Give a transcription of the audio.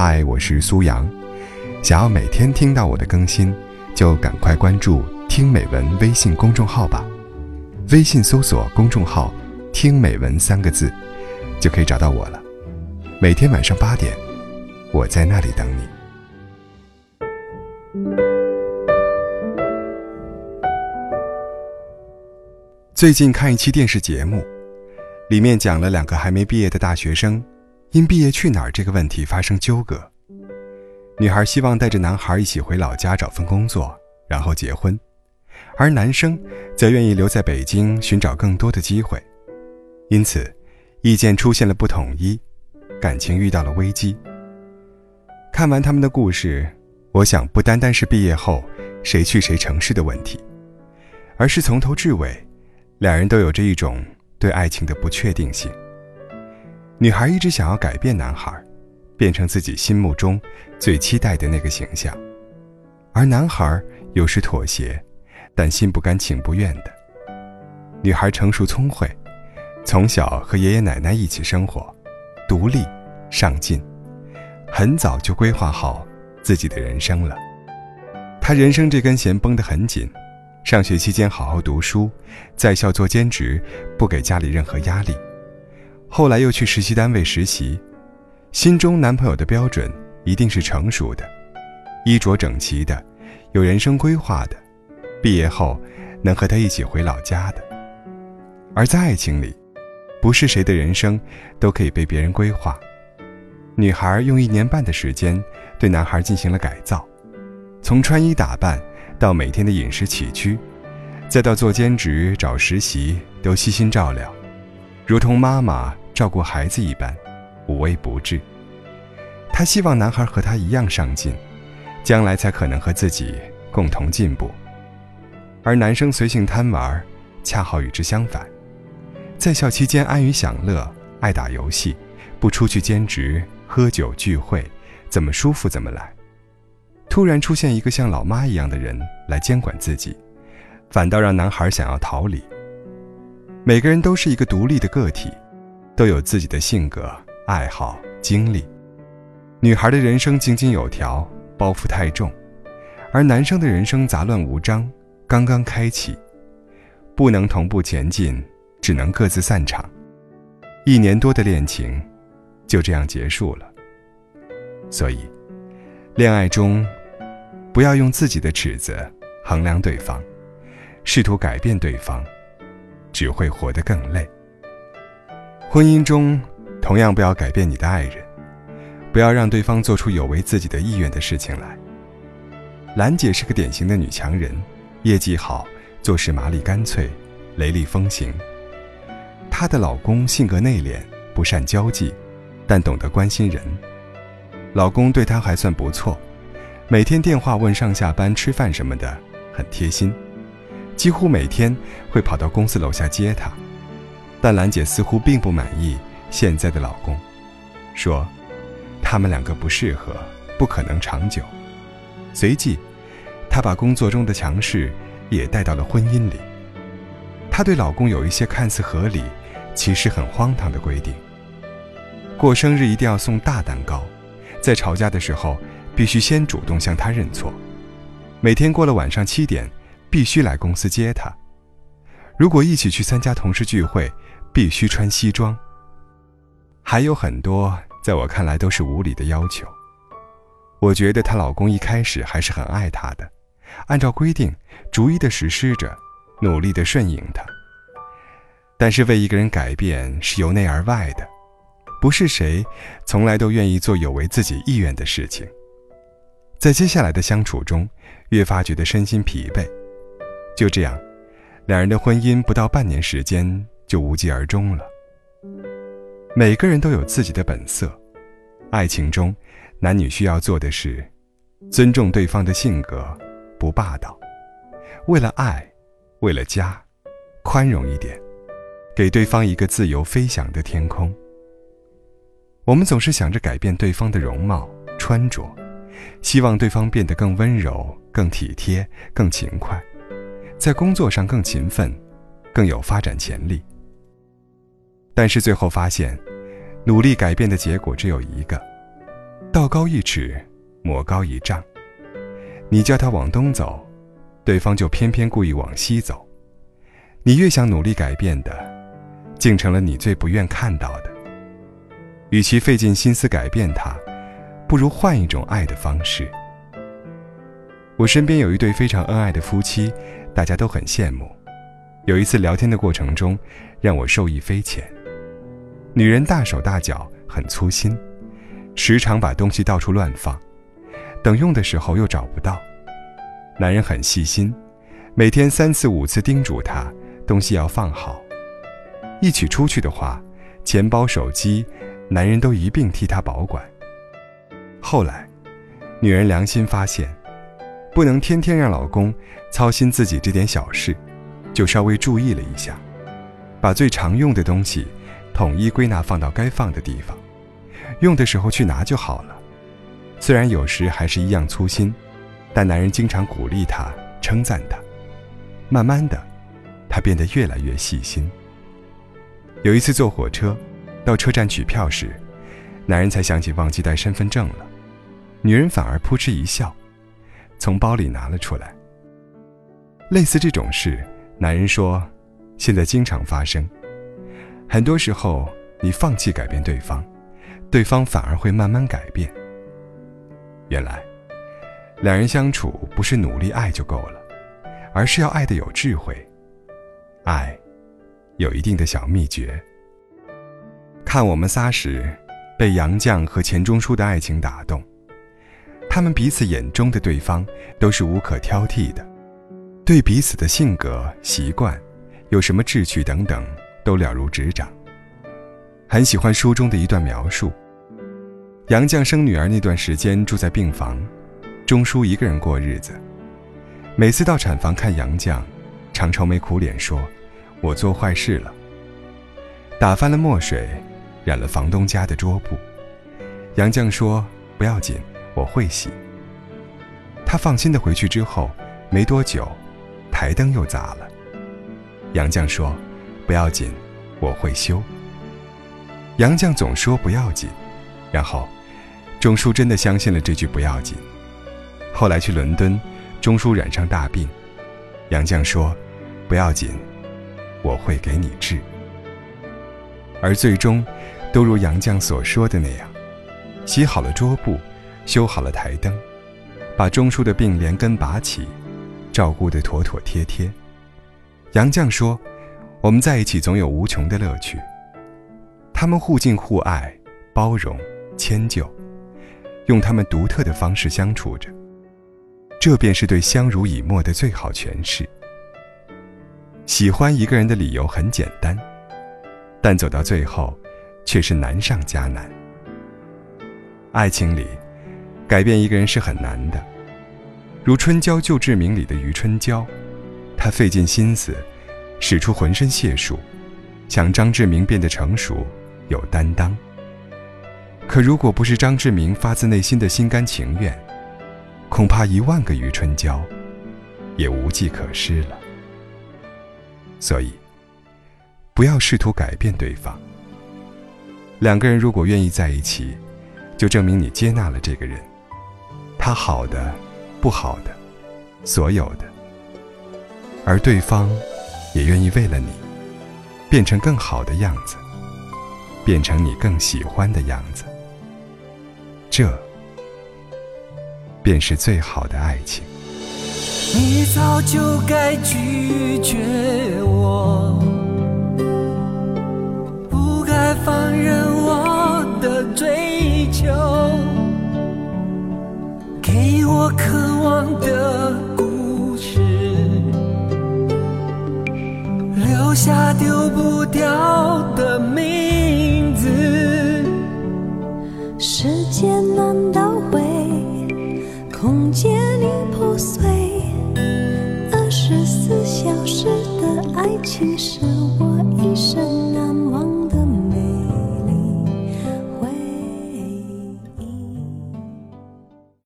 嗨，我是苏阳。想要每天听到我的更新，就赶快关注“听美文”微信公众号吧。微信搜索公众号“听美文”三个字，就可以找到我了。每天晚上八点，我在那里等你。最近看一期电视节目，里面讲了两个还没毕业的大学生，因毕业去哪儿这个问题发生纠葛。女孩希望带着男孩一起回老家找份工作，然后结婚，而男生则愿意留在北京寻找更多的机会。因此，意见出现了不统一，感情遇到了危机。看完他们的故事，我想不单单是毕业后谁去谁城市的问题，而是从头至尾。两人都有着一种对爱情的不确定性。女孩一直想要改变男孩，变成自己心目中最期待的那个形象，而男孩有时妥协，但心不甘情不愿的。女孩成熟聪慧，从小和爷爷奶奶一起生活，独立、上进，很早就规划好自己的人生了。她人生这根弦绷得很紧。上学期间好好读书，在校做兼职，不给家里任何压力。后来又去实习单位实习，心中男朋友的标准一定是成熟的，衣着整齐的，有人生规划的，毕业后能和他一起回老家的。而在爱情里，不是谁的人生都可以被别人规划。女孩用一年半的时间对男孩进行了改造，从穿衣打扮。到每天的饮食起居，再到做兼职、找实习，都悉心照料，如同妈妈照顾孩子一般，无微不至。她希望男孩和她一样上进，将来才可能和自己共同进步。而男生随性贪玩，恰好与之相反，在校期间安于享乐，爱打游戏，不出去兼职、喝酒聚会，怎么舒服怎么来。突然出现一个像老妈一样的人来监管自己，反倒让男孩想要逃离。每个人都是一个独立的个体，都有自己的性格、爱好、经历。女孩的人生井井有条，包袱太重；而男生的人生杂乱无章，刚刚开启，不能同步前进，只能各自散场。一年多的恋情，就这样结束了。所以，恋爱中。不要用自己的尺子衡量对方，试图改变对方，只会活得更累。婚姻中，同样不要改变你的爱人，不要让对方做出有违自己的意愿的事情来。兰姐是个典型的女强人，业绩好，做事麻利干脆，雷厉风行。她的老公性格内敛，不善交际，但懂得关心人。老公对她还算不错。每天电话问上下班、吃饭什么的，很贴心，几乎每天会跑到公司楼下接她。但兰姐似乎并不满意现在的老公，说他们两个不适合，不可能长久。随即，她把工作中的强势也带到了婚姻里。她对老公有一些看似合理，其实很荒唐的规定：过生日一定要送大蛋糕，在吵架的时候。必须先主动向他认错，每天过了晚上七点，必须来公司接他。如果一起去参加同事聚会，必须穿西装。还有很多在我看来都是无理的要求。我觉得她老公一开始还是很爱她的，按照规定逐一的实施着，努力的顺应她。但是为一个人改变是由内而外的，不是谁从来都愿意做有违自己意愿的事情。在接下来的相处中，越发觉得身心疲惫。就这样，两人的婚姻不到半年时间就无疾而终了。每个人都有自己的本色，爱情中，男女需要做的是尊重对方的性格，不霸道。为了爱，为了家，宽容一点，给对方一个自由飞翔的天空。我们总是想着改变对方的容貌、穿着。希望对方变得更温柔、更体贴、更勤快，在工作上更勤奋，更有发展潜力。但是最后发现，努力改变的结果只有一个：道高一尺，魔高一丈。你叫他往东走，对方就偏偏故意往西走。你越想努力改变的，竟成了你最不愿看到的。与其费尽心思改变他，不如换一种爱的方式。我身边有一对非常恩爱的夫妻，大家都很羡慕。有一次聊天的过程中，让我受益匪浅。女人大手大脚，很粗心，时常把东西到处乱放，等用的时候又找不到。男人很细心，每天三次五次叮嘱她东西要放好。一起出去的话，钱包、手机，男人都一并替她保管。后来，女人良心发现。不能天天让老公操心自己这点小事，就稍微注意了一下，把最常用的东西统一归纳放到该放的地方，用的时候去拿就好了。虽然有时还是一样粗心，但男人经常鼓励她、称赞她，慢慢的，她变得越来越细心。有一次坐火车，到车站取票时，男人才想起忘记带身份证了，女人反而扑哧一笑。从包里拿了出来。类似这种事，男人说，现在经常发生。很多时候，你放弃改变对方，对方反而会慢慢改变。原来，两人相处不是努力爱就够了，而是要爱的有智慧。爱，有一定的小秘诀。看我们仨时，被杨绛和钱钟书的爱情打动。他们彼此眼中的对方都是无可挑剔的，对彼此的性格、习惯、有什么志趣等等都了如指掌。很喜欢书中的一段描述：杨绛生女儿那段时间住在病房，钟书一个人过日子。每次到产房看杨绛，常愁眉苦脸说：“我做坏事了。”打翻了墨水，染了房东家的桌布。杨绛说：“不要紧。”我会洗。他放心的回去之后，没多久，台灯又砸了。杨绛说：“不要紧，我会修。”杨绛总说不要紧，然后，钟书真的相信了这句不要紧。后来去伦敦，钟书染上大病，杨绛说：“不要紧，我会给你治。”而最终，都如杨绛所说的那样，洗好了桌布。修好了台灯，把钟叔的病连根拔起，照顾得妥妥帖帖。杨绛说：“我们在一起总有无穷的乐趣。”他们互敬互爱，包容迁就，用他们独特的方式相处着，这便是对相濡以沫的最好诠释。喜欢一个人的理由很简单，但走到最后，却是难上加难。爱情里。改变一个人是很难的，如《春娇救志明》里的余春娇，她费尽心思，使出浑身解数，想张志明变得成熟有担当。可如果不是张志明发自内心的心甘情愿，恐怕一万个余春娇，也无计可施了。所以，不要试图改变对方。两个人如果愿意在一起，就证明你接纳了这个人。他好的，不好的，所有的，而对方也愿意为了你，变成更好的样子，变成你更喜欢的样子，这便是最好的爱情。你早就该拒绝我，的故事，留下丢不掉的名字。时间难倒回，空间已破碎，二十四小时的爱情。是我一生